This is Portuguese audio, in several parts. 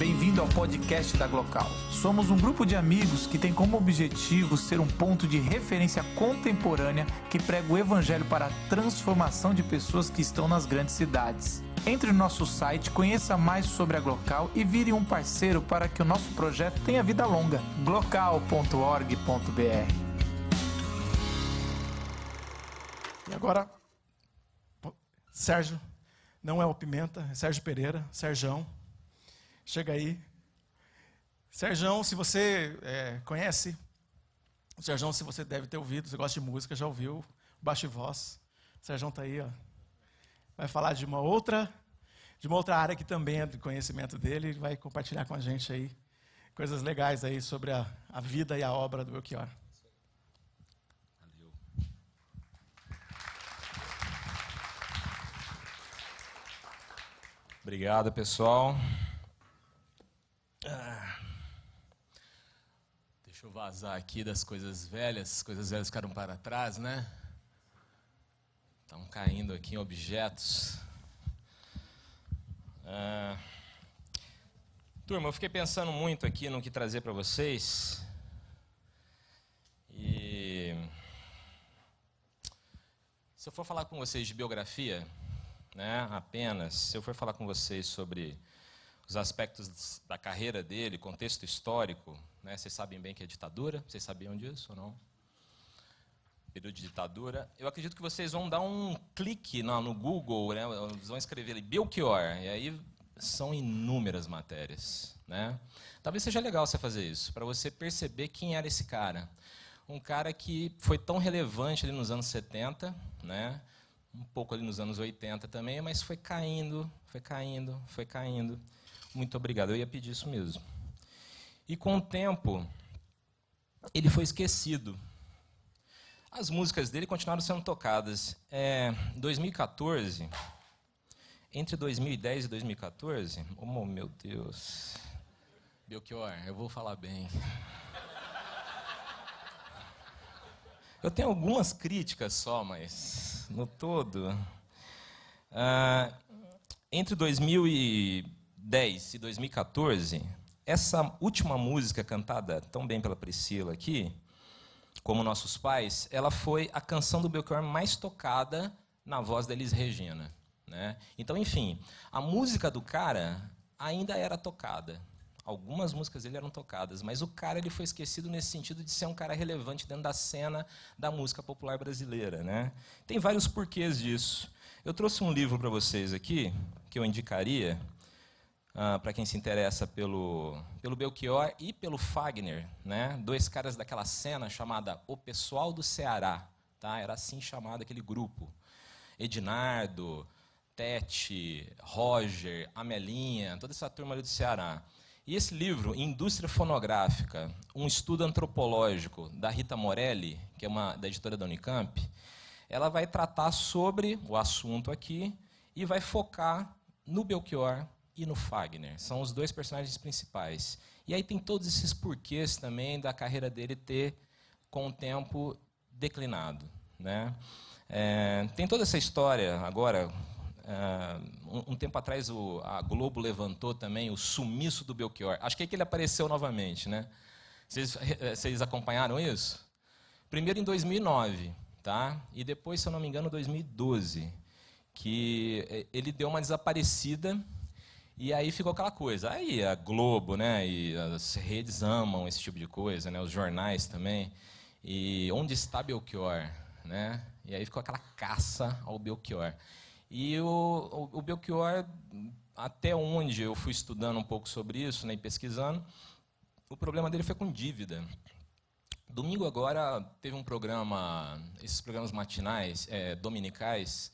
Bem-vindo ao podcast da Glocal. Somos um grupo de amigos que tem como objetivo ser um ponto de referência contemporânea que prega o evangelho para a transformação de pessoas que estão nas grandes cidades. Entre no nosso site, conheça mais sobre a Glocal e vire um parceiro para que o nosso projeto tenha vida longa. glocal.org.br E agora, Sérgio, não é o Pimenta, é Sérgio Pereira, Serjão. Chega aí. Serjão, se você é, conhece, Serjão, se você deve ter ouvido, você gosta de música, já ouviu, baixo voz. Serjão está aí, ó. Vai falar de uma outra, de uma outra área que também é do conhecimento dele, ele vai compartilhar com a gente aí coisas legais aí sobre a, a vida e a obra do Belchior. Obrigado, pessoal. Deixa eu vazar aqui das coisas velhas. As coisas velhas ficaram para trás, né? Estão caindo aqui em objetos. Ah. Turma, eu fiquei pensando muito aqui no que trazer para vocês. E se eu for falar com vocês de biografia, né, apenas, se eu for falar com vocês sobre os aspectos da carreira dele, contexto histórico, né, vocês sabem bem que é ditadura, vocês sabiam disso ou não? Período de ditadura. Eu acredito que vocês vão dar um clique no, no Google, né, vão escrever ali Belchior, e aí são inúmeras matérias. Né? Talvez seja legal você fazer isso, para você perceber quem era esse cara. Um cara que foi tão relevante ali nos anos 70, né? um pouco ali nos anos 80 também, mas foi caindo, foi caindo, foi caindo. Muito obrigado, eu ia pedir isso mesmo. E com o tempo, ele foi esquecido. As músicas dele continuaram sendo tocadas. É, 2014, entre 2010 e 2014, oh meu Deus. Belchior, eu vou falar bem. Eu tenho algumas críticas só, mas no todo. Ah, entre 2010 e 2014, essa última música cantada tão bem pela Priscila aqui, como Nossos Pais, ela foi a canção do Belchior mais tocada na voz da Elis Regina. Né? Então, enfim, a música do cara ainda era tocada. Algumas músicas dele eram tocadas, mas o cara ele foi esquecido nesse sentido de ser um cara relevante dentro da cena da música popular brasileira. Né? Tem vários porquês disso. Eu trouxe um livro para vocês aqui, que eu indicaria, ah, para quem se interessa pelo, pelo Belchior e pelo Fagner, né? dois caras daquela cena chamada O Pessoal do Ceará. Tá? Era assim chamado aquele grupo. Edinardo, Tete, Roger, Amelinha, toda essa turma ali do Ceará. E esse livro, Indústria Fonográfica, um estudo antropológico da Rita Morelli, que é uma da editora da Unicamp, ela vai tratar sobre o assunto aqui e vai focar no Belchior e no Fagner. São os dois personagens principais. E aí tem todos esses porquês também da carreira dele ter, com o tempo, declinado. Né? É, tem toda essa história agora Uh, um, um, tempo atrás o, a Globo levantou também o sumiço do Belchior. Acho que é que ele apareceu novamente, né? Vocês, eh, vocês acompanharam isso? Primeiro em 2009, tá? E depois, se eu não me engano, 2012, que eh, ele deu uma desaparecida e aí ficou aquela coisa. Aí a Globo, né? E as redes amam esse tipo de coisa, né? Os jornais também. E onde está Belchior, né? E aí ficou aquela caça ao Belchior. E o, o, o Belchior, até onde eu fui estudando um pouco sobre isso, né, e pesquisando, o problema dele foi com dívida. Domingo agora teve um programa, esses programas matinais, é, dominicais,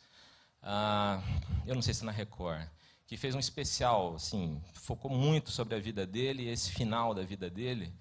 ah, eu não sei se é na Record, que fez um especial, assim, focou muito sobre a vida dele, esse final da vida dele.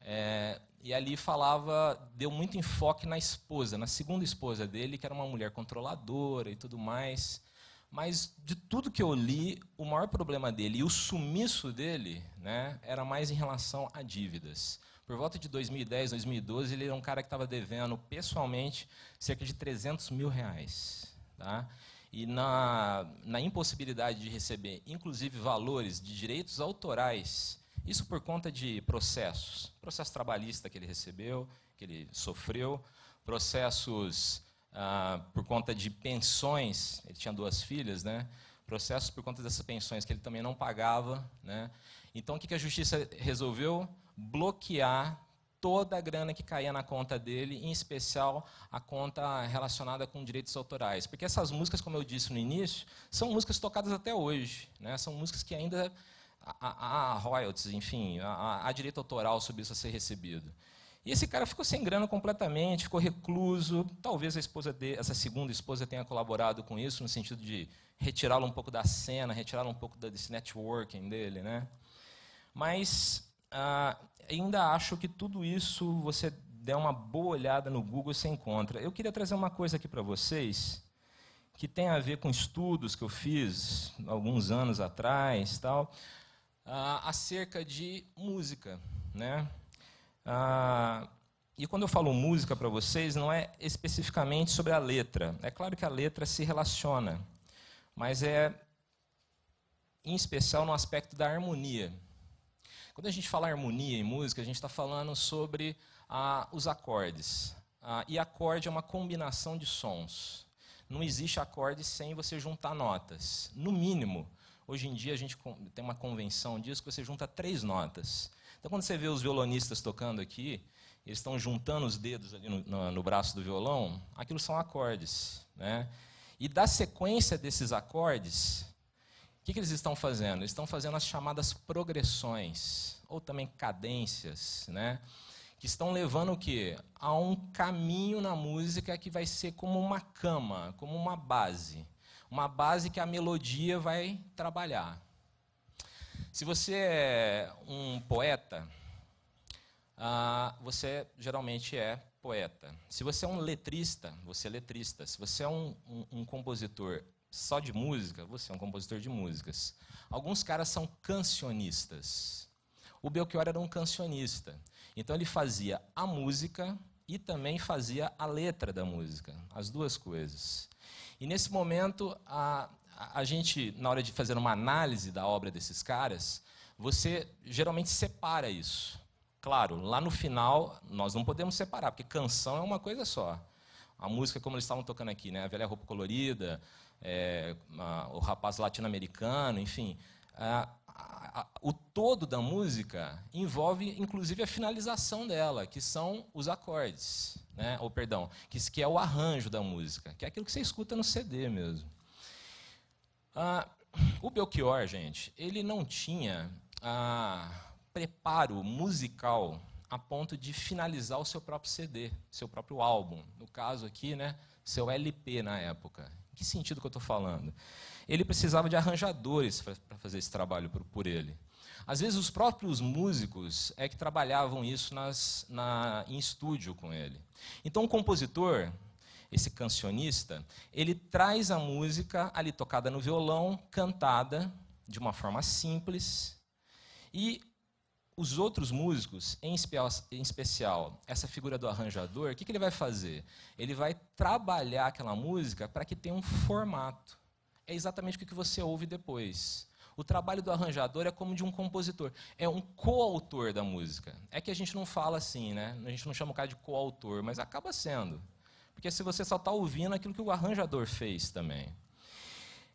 É, e ali falava, deu muito enfoque na esposa, na segunda esposa dele, que era uma mulher controladora e tudo mais. Mas de tudo que eu li, o maior problema dele e o sumiço dele né, era mais em relação a dívidas. Por volta de 2010, 2012, ele era um cara que estava devendo pessoalmente cerca de 300 mil reais. Tá? E na, na impossibilidade de receber, inclusive, valores de direitos autorais, isso por conta de processos, processo trabalhista que ele recebeu, que ele sofreu, processos ah, por conta de pensões, ele tinha duas filhas, né? processos por conta dessas pensões que ele também não pagava. Né? Então, o que a justiça resolveu? Bloquear toda a grana que caía na conta dele, em especial a conta relacionada com direitos autorais. Porque essas músicas, como eu disse no início, são músicas tocadas até hoje. Né? São músicas que ainda há, royalties, enfim, há direito autoral sobre isso a ser recebido. E esse cara ficou sem grana completamente, ficou recluso. Talvez a esposa de, essa segunda esposa tenha colaborado com isso, no sentido de retirá-lo um pouco da cena, retirá-lo um pouco desse networking dele. Né? Mas ah, ainda acho que tudo isso, você der uma boa olhada no Google, você encontra. Eu queria trazer uma coisa aqui para vocês, que tem a ver com estudos que eu fiz alguns anos atrás, tal, ah, acerca de música. Né? Ah, e quando eu falo música para vocês, não é especificamente sobre a letra. É claro que a letra se relaciona, mas é em especial no aspecto da harmonia. Quando a gente fala harmonia em música, a gente está falando sobre ah, os acordes. Ah, e acorde é uma combinação de sons. Não existe acorde sem você juntar notas. No mínimo, hoje em dia a gente tem uma convenção disso que você junta três notas. Então, quando você vê os violonistas tocando aqui, eles estão juntando os dedos ali no, no, no braço do violão, aquilo são acordes. Né? E da sequência desses acordes, que, que eles estão fazendo? Eles estão fazendo as chamadas progressões, ou também cadências, né? que estão levando o quê? A um caminho na música que vai ser como uma cama, como uma base. Uma base que a melodia vai trabalhar. Se você é um poeta, ah, você geralmente é poeta. Se você é um letrista, você é letrista. Se você é um, um, um compositor só de música, você é um compositor de músicas. Alguns caras são cancionistas. O Belchior era um cancionista. Então ele fazia a música e também fazia a letra da música, as duas coisas. E nesse momento, a, a gente, na hora de fazer uma análise da obra desses caras, você geralmente separa isso. Claro, lá no final, nós não podemos separar, porque canção é uma coisa só. A música, como eles estavam tocando aqui, né? a velha roupa colorida, é, a, o rapaz latino-americano, enfim. A, a, o todo da música envolve, inclusive, a finalização dela, que são os acordes, né? ou perdão, que, que é o arranjo da música, que é aquilo que você escuta no CD mesmo. Ah, o Belchior, gente, ele não tinha ah, preparo musical a ponto de finalizar o seu próprio CD, seu próprio álbum. No caso aqui, né, seu LP na época. Que sentido que eu estou falando? Ele precisava de arranjadores para fazer esse trabalho por, por, ele. Às vezes, os próprios músicos é que trabalhavam isso nas, na, em estúdio com ele. Então, o compositor, esse cancionista, ele traz a música ali tocada no violão, cantada de uma forma simples, e os outros músicos, em especial essa figura do arranjador, o que, ele vai fazer? Ele vai trabalhar aquela música para que tenha um formato. É exatamente o que você ouve depois. O trabalho do arranjador é como de um compositor. É um coautor da música. É que a gente não fala assim, né? A gente não chama o cara de coautor, mas acaba sendo. Porque se você só está ouvindo aquilo que o arranjador fez também.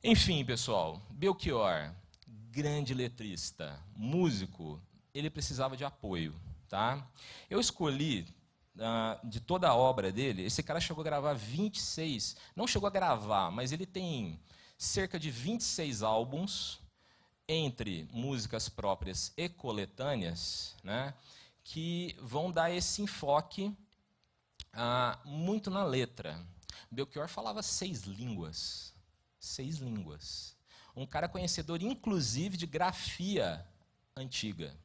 Enfim, pessoal, Belchior, grande letrista, músico, ele precisava de apoio. Tá? Eu escolhi, uh, de toda a obra dele, esse cara chegou a gravar 26, não chegou a gravar, mas ele tem cerca de 26 álbuns, entre músicas próprias e coletâneas, né, que vão dar esse enfoque uh, muito na letra. Belchior falava seis línguas. Seis línguas. Um cara conhecedor, inclusive, de grafia antiga.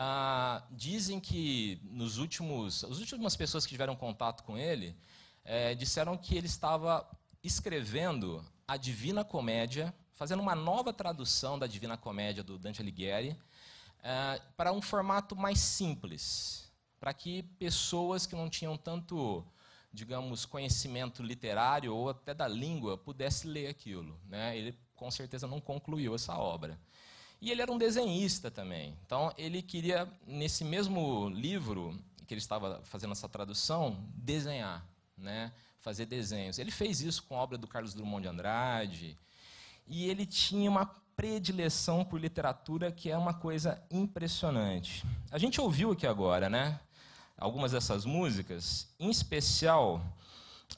Ah, dizem que nos últimos, as últimas pessoas que tiveram contato com ele é, disseram que ele estava escrevendo a Divina Comédia, fazendo uma nova tradução da Divina Comédia do Dante Alighieri é, para um formato mais simples, para que pessoas que não tinham tanto digamos, conhecimento literário ou até da língua pudesse ler aquilo. Né? Ele com certeza não concluiu essa obra. E ele era um desenhista também. Então, ele queria, nesse mesmo livro que ele estava fazendo essa tradução, desenhar, né? fazer desenhos. Ele fez isso com a obra do Carlos Drummond de Andrade. E ele tinha uma predileção por literatura que é uma coisa impressionante. A gente ouviu aqui agora, né? Algumas dessas músicas, em especial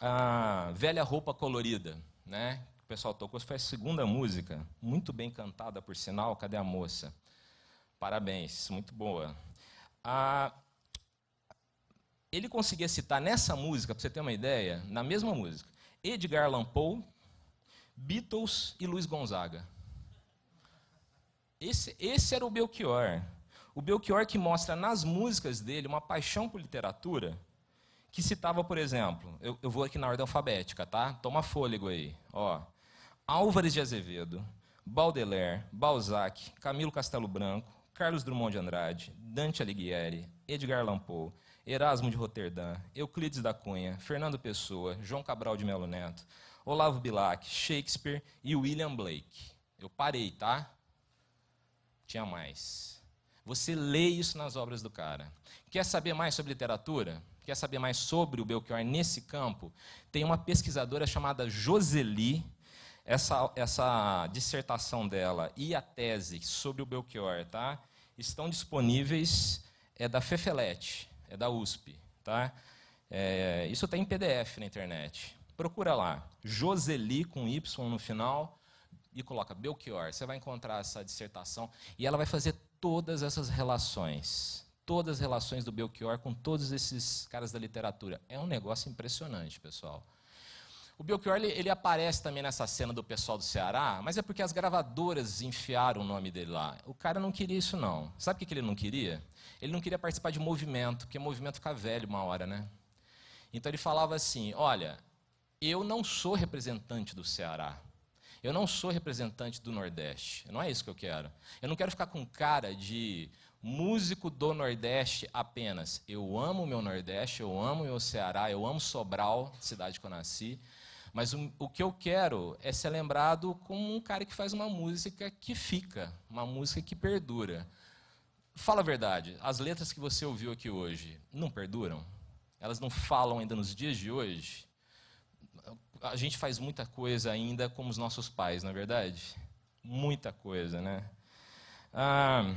a Velha Roupa Colorida, né? Pessoal tocou, foi a segunda música, muito bem cantada, por sinal. Cadê a moça? Parabéns, muito boa. Ah, ele conseguia citar nessa música, para você ter uma ideia, na mesma música, Edgar Allan Poe, Beatles e Luiz Gonzaga. Esse, esse era o Belchior. O Belchior que mostra nas músicas dele uma paixão por literatura, que citava, por exemplo, eu, eu vou aqui na ordem alfabética, tá? Toma fôlego aí. Ó, Álvares de Azevedo, Baudelaire, Balzac, Camilo Castelo Branco, Carlos Drummond de Andrade, Dante Alighieri, Edgar Allan Poe, Erasmo de Roterdã, Euclides da Cunha, Fernando Pessoa, João Cabral de Melo Neto, Olavo Bilac, Shakespeare e William Blake. Eu parei, tá? Tinha mais. Você lê isso nas obras do cara. Quer saber mais sobre literatura? Quer saber mais sobre o Belchior nesse campo? Tem uma pesquisadora chamada Joseli, essa, essa dissertação dela e a tese sobre o Belchior tá, estão disponíveis, é da Fefelete, é da USP. Tá? É, isso está em PDF na internet. Procura lá, Joseli com Y no final, e coloca Belchior. Você vai encontrar essa dissertação e ela vai fazer todas essas relações. Todas as relações do Belchior com todos esses caras da literatura. É um negócio impressionante, pessoal. O Belchior ele, ele, aparece também nessa cena do pessoal do Ceará, mas é porque as gravadoras enfiaram o nome dele lá. O cara não queria isso, não. Sabe o que ele não queria? Ele não queria participar de movimento, porque movimento fica velho uma hora, né? Então ele falava assim: olha, eu não sou representante do Ceará. Eu não sou representante do Nordeste. Não é isso que eu quero. Eu não quero ficar com cara de músico do Nordeste apenas. Eu amo o meu Nordeste, eu amo o meu Ceará, eu amo Sobral, cidade que eu nasci. Mas o, o, que eu quero é ser lembrado como um cara que faz uma música que fica, uma música que perdura. Fala a verdade, as letras que você ouviu aqui hoje não perduram? Elas não falam ainda nos dias de hoje? A gente faz muita coisa ainda como os nossos pais, não é verdade? Muita coisa, né? Ah,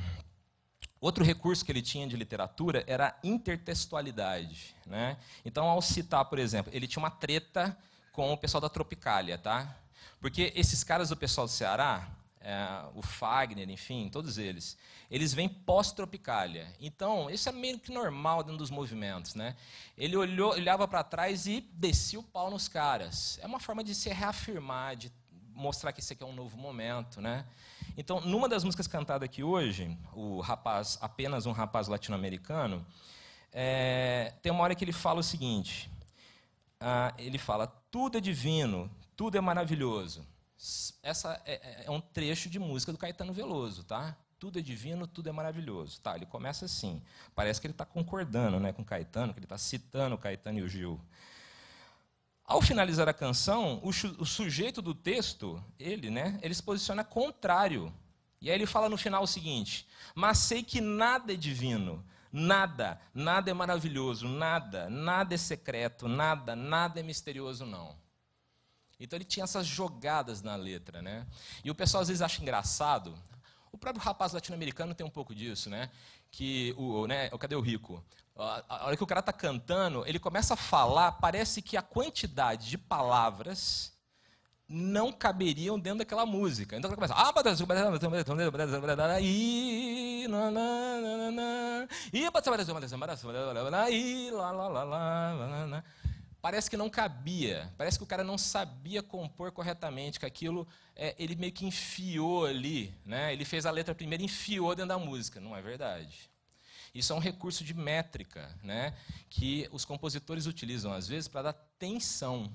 outro recurso que ele tinha de literatura era a intertextualidade. Né? Então, ao citar, por exemplo, ele tinha uma treta com o pessoal da Tropicália, tá? Porque esses caras do pessoal do Ceará, é, o Fagner, enfim, todos eles, eles vêm pós-tropicália. Então, isso é meio que normal dentro dos movimentos. Né? Ele olhou, olhava para trás e descia o pau nos caras. É uma forma de se reafirmar, de mostrar que esse aqui é um novo momento. Né? Então, numa das músicas cantadas aqui hoje, o rapaz, apenas um rapaz latino-americano, é, tem uma hora que ele fala o seguinte: ah, ele fala, tudo é divino, tudo é maravilhoso. Essa é, é, é, um trecho de música do Caetano Veloso, tá? Tudo é divino, tudo é maravilhoso. Tá, ele começa assim. Parece que ele está concordando né, com Caetano, que ele está citando Caetano e o Gil. Ao finalizar a canção, o, o, sujeito do texto, ele, né, ele se posiciona contrário. E aí ele fala no final o seguinte: Mas sei que nada é divino, Nada, nada é maravilhoso, nada, nada é secreto, nada, nada é misterioso, não. Então ele tinha essas jogadas na letra, né? E o pessoal às vezes acha engraçado. O próprio rapaz latino-americano tem um pouco disso, né? Que o, né? Cadê o rico? A hora que o cara está cantando, ele começa a falar, parece que a quantidade de palavras não caberiam dentro daquela música. Então ela começa. Ah, Parece que não cabia. Parece que o cara não sabia compor corretamente, que aquilo é, ele meio que enfiou ali. Né? Ele fez a letra primeiro e enfiou dentro da música. Não é verdade. Isso é um recurso de métrica né? que os compositores utilizam, às vezes, para dar tensão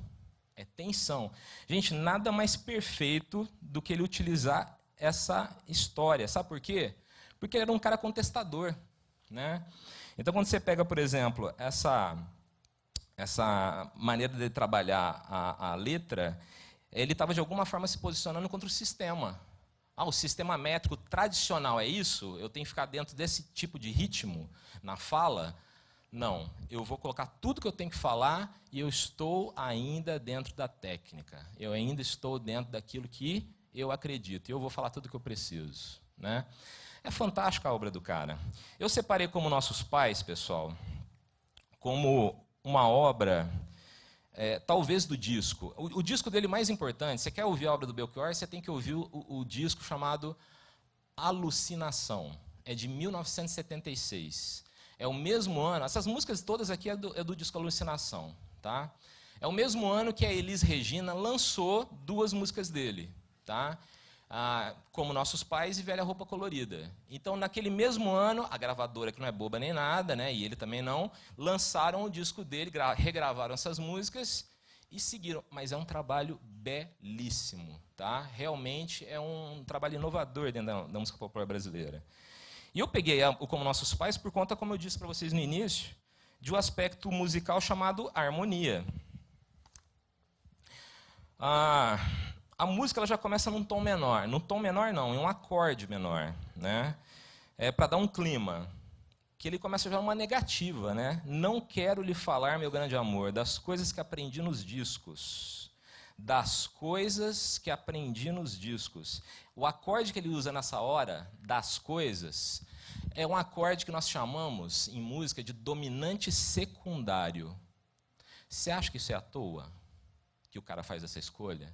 é tensão. Gente, nada mais perfeito do que ele utilizar essa história. Sabe por quê? Porque ele era um cara contestador. Né? Então, quando você pega, por exemplo, essa, essa maneira de trabalhar a, a letra, ele estava de alguma forma se posicionando contra o sistema. Ah, o sistema métrico tradicional é isso? Eu tenho que ficar dentro desse tipo de ritmo na fala? Não, eu vou colocar tudo que eu tenho que falar e eu estou ainda dentro da técnica. Eu ainda estou dentro daquilo que eu acredito. E eu vou falar tudo que eu preciso. Né? É fantástica a obra do cara. Eu separei como nossos pais, pessoal, como uma obra é, talvez do disco. O, o, disco dele mais importante, você quer ouvir a obra do Belchior, você tem que ouvir o, o disco chamado Alucinação. É de 1976. É o mesmo ano, essas músicas todas aqui é do, é do disco Alucinação. Tá? É o mesmo ano que a Elis Regina lançou duas músicas dele. Tá? ah, como nossos pais e Velha Roupa Colorida. Então, naquele mesmo ano, a gravadora, que não é boba nem nada, né, e ele também não, lançaram o disco dele, regravaram essas músicas e seguiram. Mas é um trabalho belíssimo. Tá? Realmente é um trabalho inovador dentro da, da música popular brasileira. E eu peguei o Como Nossos Pais por conta, como eu disse para vocês no início, de um aspecto musical chamado harmonia. Ah, a música ela já começa num tom menor. Num tom menor, não, em um acorde menor. Né? É para dar um clima. Que ele começa já uma negativa. Né? Não quero lhe falar, meu grande amor, das coisas que aprendi nos discos. Das coisas que aprendi nos discos. O acorde que ele usa nessa hora, das coisas, é um acorde que nós chamamos em música de dominante secundário. Você acha que isso é à toa? Que o cara faz essa escolha?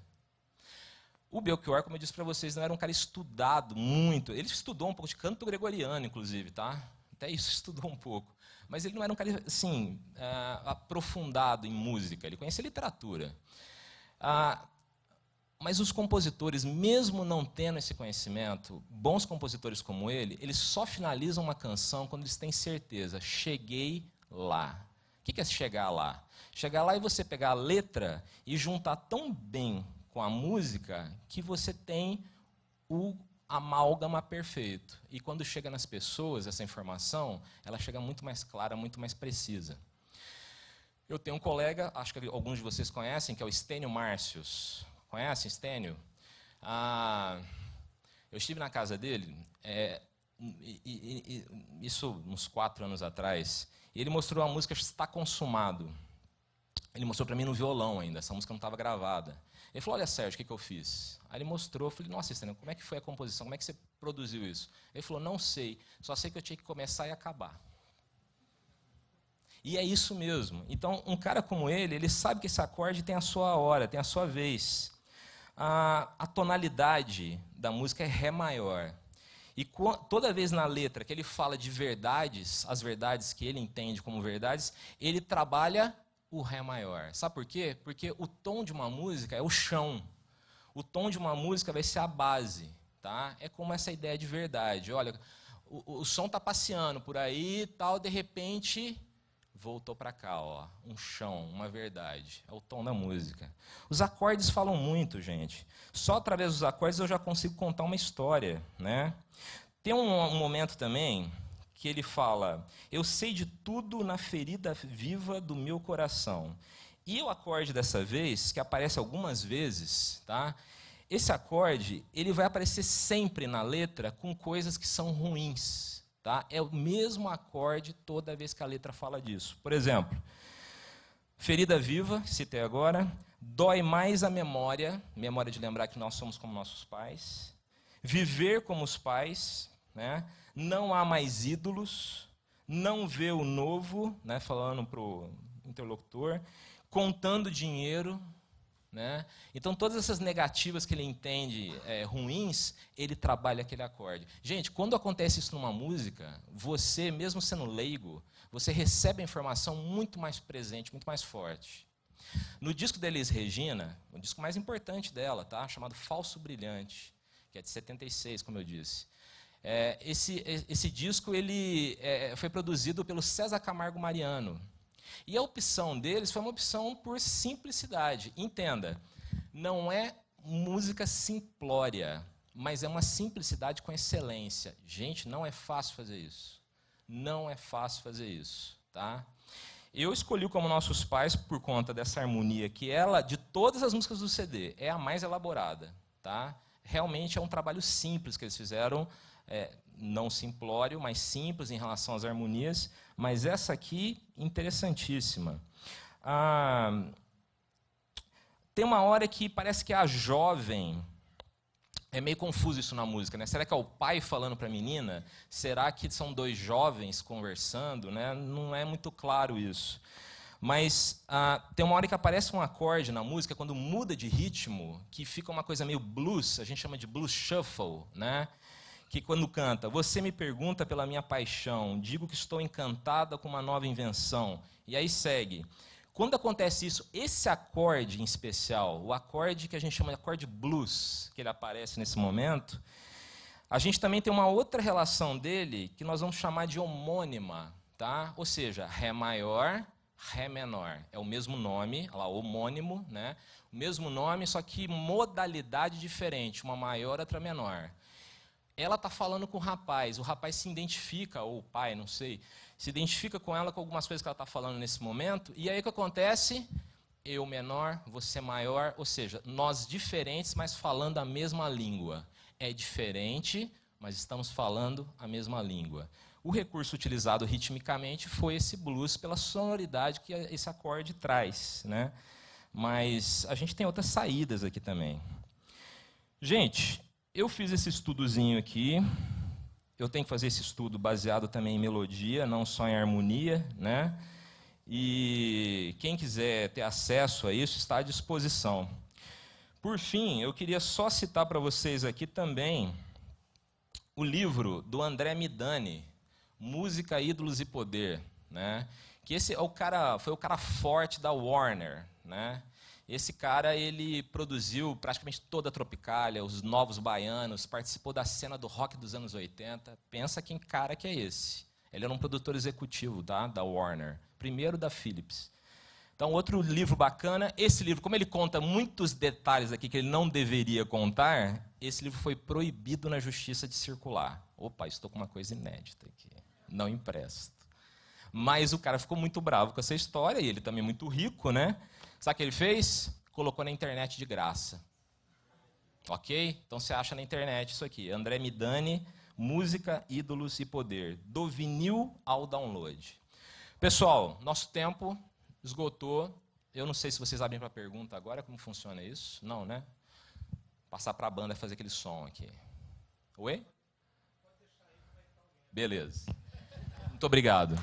O Belchior, como eu disse para vocês, não era um cara estudado muito. Ele estudou um pouco de canto gregoriano, inclusive, tá? Até isso estudou um pouco. Mas ele não era um cara, assim, uh, aprofundado em música. Ele conhecia literatura. Uh, mas os compositores, mesmo não tendo esse conhecimento, bons compositores como ele, eles só finalizam uma canção quando eles têm certeza. Cheguei lá. O que é chegar lá? Chegar lá e você pegar a letra e juntar tão bem com a música que você tem o amálgama perfeito. E quando chega nas pessoas essa informação, ela chega muito mais clara, muito mais precisa. Eu tenho um colega, acho que alguns de vocês conhecem, que é o Stênio Márcios. Conhecem Stênio? Ah, eu estive na casa dele, é, e, e, e, isso uns quatro anos atrás, e ele mostrou a música Está Consumado. Ele mostrou para mim no violão ainda, essa música não estava gravada. Ele falou: Olha, Sérgio, o que, que eu fiz? Aí ele mostrou, eu falei: Nossa, Estênio, como é que foi a composição? Como é que você produziu isso? Ele falou: Não sei, só sei que eu tinha que começar e acabar. E é isso mesmo. Então, um cara como ele, ele sabe que esse acorde tem a sua hora, tem a sua vez. A, a tonalidade da música é Ré maior. E toda vez na letra que ele fala de verdades, as verdades que ele entende como verdades, ele trabalha o Ré maior. Sabe por quê? Porque o tom de uma música é o chão. O tom de uma música vai ser a base. Tá? É como essa ideia de verdade. Olha, o, o som está passeando por aí tal, de repente voltou para cá, ó, um chão, uma verdade. É o tom da música. Os acordes falam muito, gente. Só através dos acordes eu já consigo contar uma história, né? Tem um, um momento também que ele fala: Eu sei de tudo na ferida viva do meu coração. E o acorde dessa vez, que aparece algumas vezes, tá? Esse acorde, ele vai aparecer sempre na letra com coisas que são ruins, tá? É o mesmo acorde toda vez que a letra fala disso. Por exemplo, ferida viva, citei agora, dói mais a memória, memória de lembrar que nós somos como nossos pais, viver como os pais, né? não há mais ídolos, não vê o novo, né, falando para o interlocutor, contando dinheiro. Né? Então, todas essas negativas que ele entende é, ruins, ele trabalha aquele acorde. Gente, quando acontece isso numa música, você, mesmo sendo leigo, você recebe a informação muito mais presente, muito mais forte. No disco da Elis Regina, o disco mais importante dela, tá? chamado Falso Brilhante, que é de 76, como eu disse. É, esse, esse disco ele é, foi produzido pelo César Camargo Mariano. E a opção deles foi uma opção por simplicidade. Entenda, não é música simplória, mas é uma simplicidade com excelência. Gente, não é fácil fazer isso. Não é fácil fazer isso, tá? Eu escolhi como nossos pais por conta dessa harmonia que ela, de todas as músicas do CD, é a mais elaborada, tá? Realmente é um trabalho simples que eles fizeram, é, não simplório, mas simples em relação às harmonias, mas essa aqui interessantíssima. Ah, tem uma hora que parece que a jovem é meio confuso isso na música, né? Será que é o pai falando para a menina? Será que são dois jovens conversando? Né? Não é muito claro isso. Mas ah, tem uma hora que aparece um acorde na música, quando muda de ritmo, que fica uma coisa meio blues, a gente chama de blues shuffle, né? Que quando canta, você me pergunta pela minha paixão, digo que estou encantada com uma nova invenção. E aí segue. Quando acontece isso, esse acorde em especial, o acorde que a gente chama de acorde blues, que ele aparece nesse momento, a gente também tem uma outra relação dele que nós vamos chamar de homônima, tá? Ou seja, ré maior, ré menor. É o mesmo nome, lá homônimo, né? O mesmo nome, só que modalidade diferente, uma maior, outra menor. Ela está falando com o rapaz, o rapaz se identifica, ou o pai, não sei, se identifica com ela com algumas coisas que ela está falando nesse momento, e aí o que acontece? Eu menor, você maior, ou seja, nós diferentes, mas falando a mesma língua. É diferente, mas estamos falando a mesma língua. O recurso utilizado ritmicamente foi esse blues pela sonoridade que esse acorde traz, né? Mas a gente tem outras saídas aqui também. Gente, eu fiz esse estudozinho aqui, eu tenho que fazer esse estudo baseado também em melodia, não só em harmonia, né? E quem quiser ter acesso a isso está à disposição. Por fim, eu queria só citar para vocês aqui também o livro do André Midani, Música, Ídolos e Poder, né? Que esse é o cara, foi o cara forte da Warner, né? Esse cara, ele produziu praticamente toda a Tropicália, os Novos Baianos, participou da cena do rock dos anos 80. Pensa quem cara que é esse. Ele era um produtor executivo tá? da Warner, primeiro da Philips. Então, outro livro bacana, esse livro, como ele conta muitos detalhes aqui que ele não deveria contar, esse livro foi proibido na justiça de circular. Opa, estou com uma coisa inédita aqui. Não empresto. Mas o cara ficou muito bravo com essa história, e ele também é muito rico, né? Sabe o que ele fez? Colocou na internet de graça. Ok? Então você acha na internet isso aqui. André Midani, Música, Ídolos e Poder. Do vinil ao download. Pessoal, nosso tempo esgotou. Eu não sei se vocês abrem para pergunta agora como funciona isso. Não, né? Passar para a banda fazer aquele som aqui. Oi? Beleza. Muito obrigado.